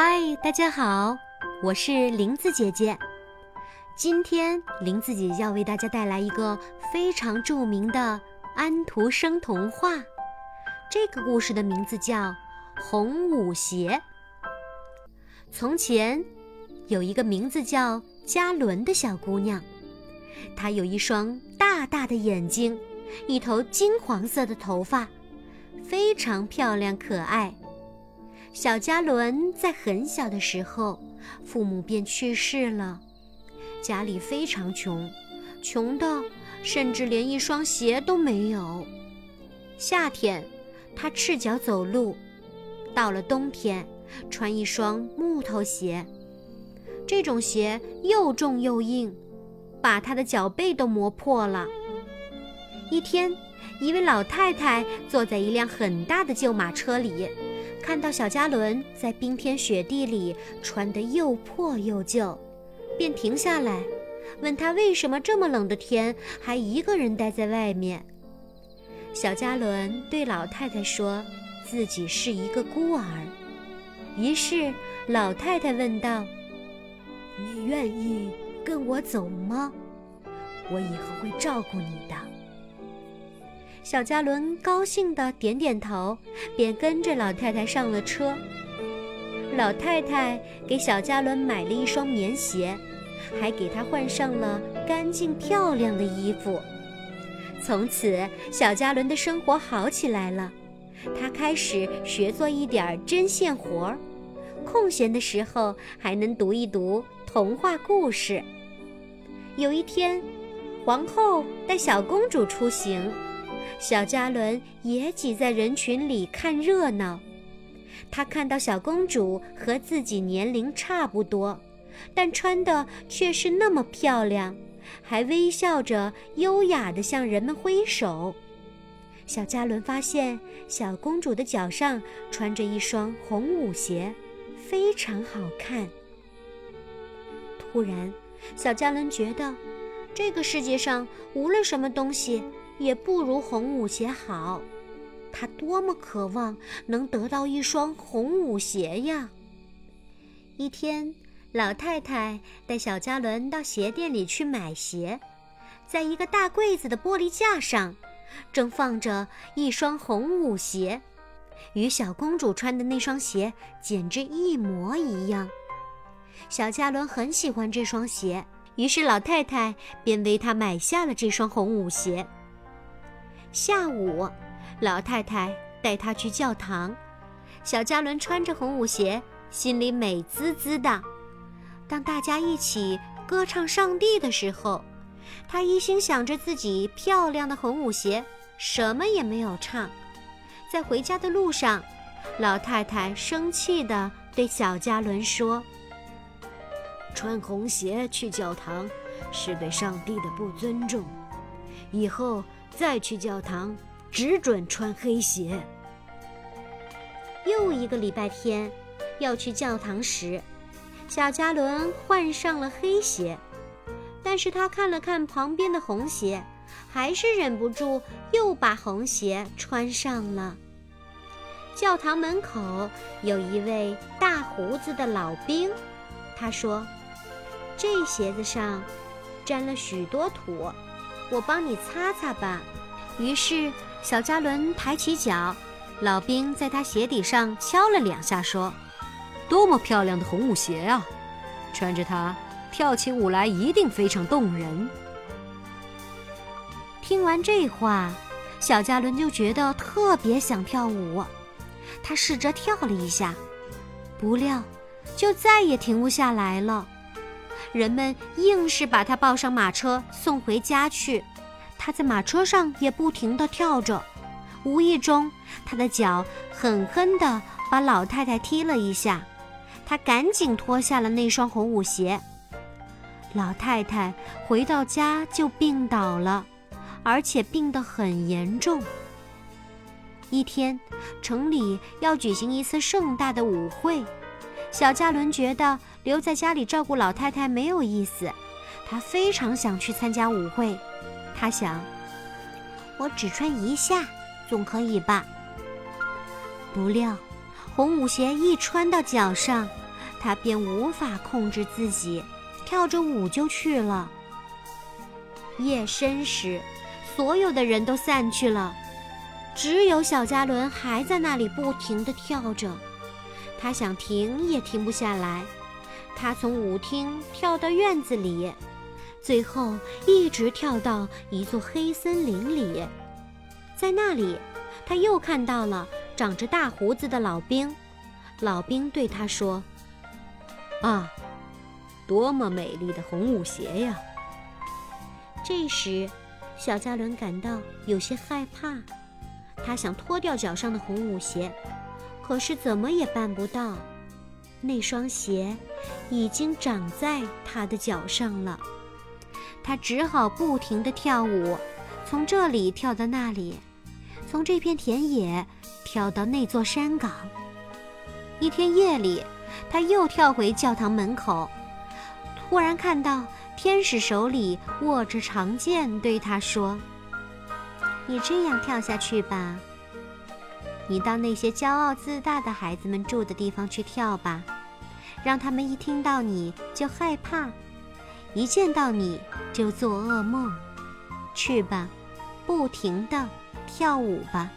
嗨，大家好，我是林子姐姐。今天林子姐姐要为大家带来一个非常著名的安徒生童话。这个故事的名字叫《红舞鞋》。从前，有一个名字叫嘉伦的小姑娘，她有一双大大的眼睛，一头金黄色的头发，非常漂亮可爱。小嘉伦在很小的时候，父母便去世了，家里非常穷，穷的甚至连一双鞋都没有。夏天，他赤脚走路；到了冬天，穿一双木头鞋。这种鞋又重又硬，把他的脚背都磨破了。一天，一位老太太坐在一辆很大的旧马车里。看到小嘉伦在冰天雪地里穿得又破又旧，便停下来，问他为什么这么冷的天还一个人待在外面。小嘉伦对老太太说自己是一个孤儿。于是老太太问道：“你愿意跟我走吗？我以后会照顾你的。”小嘉伦高兴地点点头，便跟着老太太上了车。老太太给小嘉伦买了一双棉鞋，还给他换上了干净漂亮的衣服。从此，小嘉伦的生活好起来了。他开始学做一点针线活儿，空闲的时候还能读一读童话故事。有一天，皇后带小公主出行。小嘉伦也挤在人群里看热闹。他看到小公主和自己年龄差不多，但穿的却是那么漂亮，还微笑着优雅地向人们挥手。小嘉伦发现小公主的脚上穿着一双红舞鞋，非常好看。突然，小嘉伦觉得，这个世界上无论什么东西。也不如红舞鞋好，他多么渴望能得到一双红舞鞋呀！一天，老太太带小嘉伦到鞋店里去买鞋，在一个大柜子的玻璃架上，正放着一双红舞鞋，与小公主穿的那双鞋简直一模一样。小嘉伦很喜欢这双鞋，于是老太太便为他买下了这双红舞鞋。下午，老太太带他去教堂。小嘉伦穿着红舞鞋，心里美滋滋的。当大家一起歌唱上帝的时候，他一心想着自己漂亮的红舞鞋，什么也没有唱。在回家的路上，老太太生气地对小嘉伦说：“穿红鞋去教堂，是对上帝的不尊重。以后。”再去教堂，只准穿黑鞋。又一个礼拜天，要去教堂时，小嘉伦换上了黑鞋，但是他看了看旁边的红鞋，还是忍不住又把红鞋穿上了。教堂门口有一位大胡子的老兵，他说：“这鞋子上沾了许多土。”我帮你擦擦吧。于是小嘉伦抬起脚，老兵在他鞋底上敲了两下，说：“多么漂亮的红舞鞋啊！穿着它跳起舞来一定非常动人。”听完这话，小嘉伦就觉得特别想跳舞。他试着跳了一下，不料就再也停不下来了。人们硬是把他抱上马车送回家去，他在马车上也不停地跳着，无意中他的脚狠狠地把老太太踢了一下，他赶紧脱下了那双红舞鞋。老太太回到家就病倒了，而且病得很严重。一天，城里要举行一次盛大的舞会。小嘉伦觉得留在家里照顾老太太没有意思，他非常想去参加舞会。他想，我只穿一下，总可以吧？不料，红舞鞋一穿到脚上，他便无法控制自己，跳着舞就去了。夜深时，所有的人都散去了，只有小嘉伦还在那里不停地跳着。他想停也停不下来。他从舞厅跳到院子里，最后一直跳到一座黑森林里。在那里，他又看到了长着大胡子的老兵。老兵对他说：“啊，多么美丽的红舞鞋呀！”这时，小加伦感到有些害怕，他想脱掉脚上的红舞鞋，可是怎么也办不到。那双鞋已经长在他的脚上了，他只好不停地跳舞，从这里跳到那里，从这片田野跳到那座山岗。一天夜里，他又跳回教堂门口，突然看到天使手里握着长剑，对他说：“你这样跳下去吧。”你到那些骄傲自大的孩子们住的地方去跳吧，让他们一听到你就害怕，一见到你就做噩梦。去吧，不停的跳舞吧。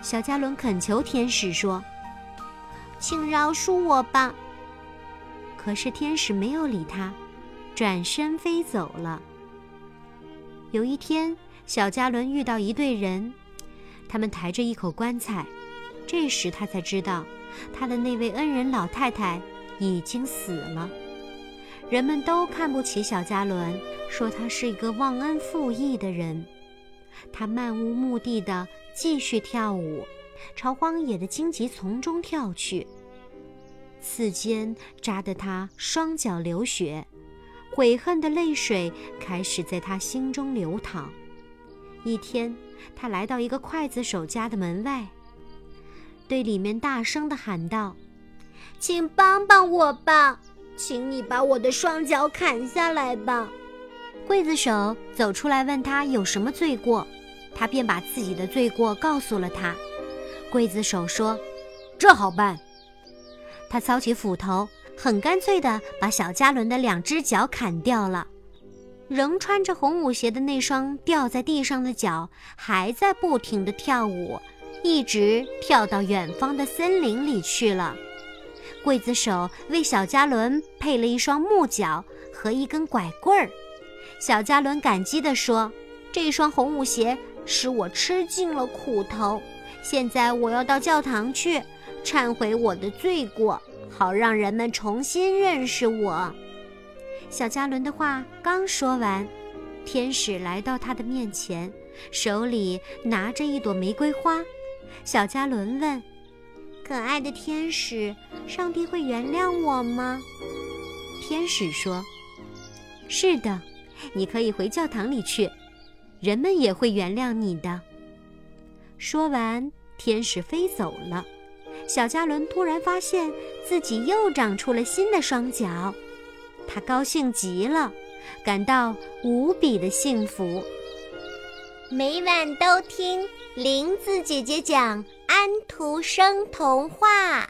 小加伦恳求天使说：“请饶恕我吧。”可是天使没有理他，转身飞走了。有一天，小加伦遇到一队人。他们抬着一口棺材，这时他才知道，他的那位恩人老太太已经死了。人们都看不起小加伦，说他是一个忘恩负义的人。他漫无目的地继续跳舞，朝荒野的荆棘丛中跳去。刺尖扎得他双脚流血，悔恨的泪水开始在他心中流淌。一天，他来到一个刽子手家的门外，对里面大声地喊道：“请帮帮我吧，请你把我的双脚砍下来吧。”刽子手走出来问他有什么罪过，他便把自己的罪过告诉了他。刽子手说：“这好办。”他操起斧头，很干脆地把小加伦的两只脚砍掉了。仍穿着红舞鞋的那双掉在地上的脚，还在不停地跳舞，一直跳到远方的森林里去了。刽子手为小加伦配了一双木脚和一根拐棍儿。小加伦感激地说：“这双红舞鞋使我吃尽了苦头，现在我要到教堂去，忏悔我的罪过，好让人们重新认识我。”小加伦的话刚说完，天使来到他的面前，手里拿着一朵玫瑰花。小加伦问：“可爱的天使，上帝会原谅我吗？”天使说：“是的，你可以回教堂里去，人们也会原谅你的。”说完，天使飞走了。小加伦突然发现自己又长出了新的双脚。他高兴极了，感到无比的幸福。每晚都听林子姐姐讲安徒生童话。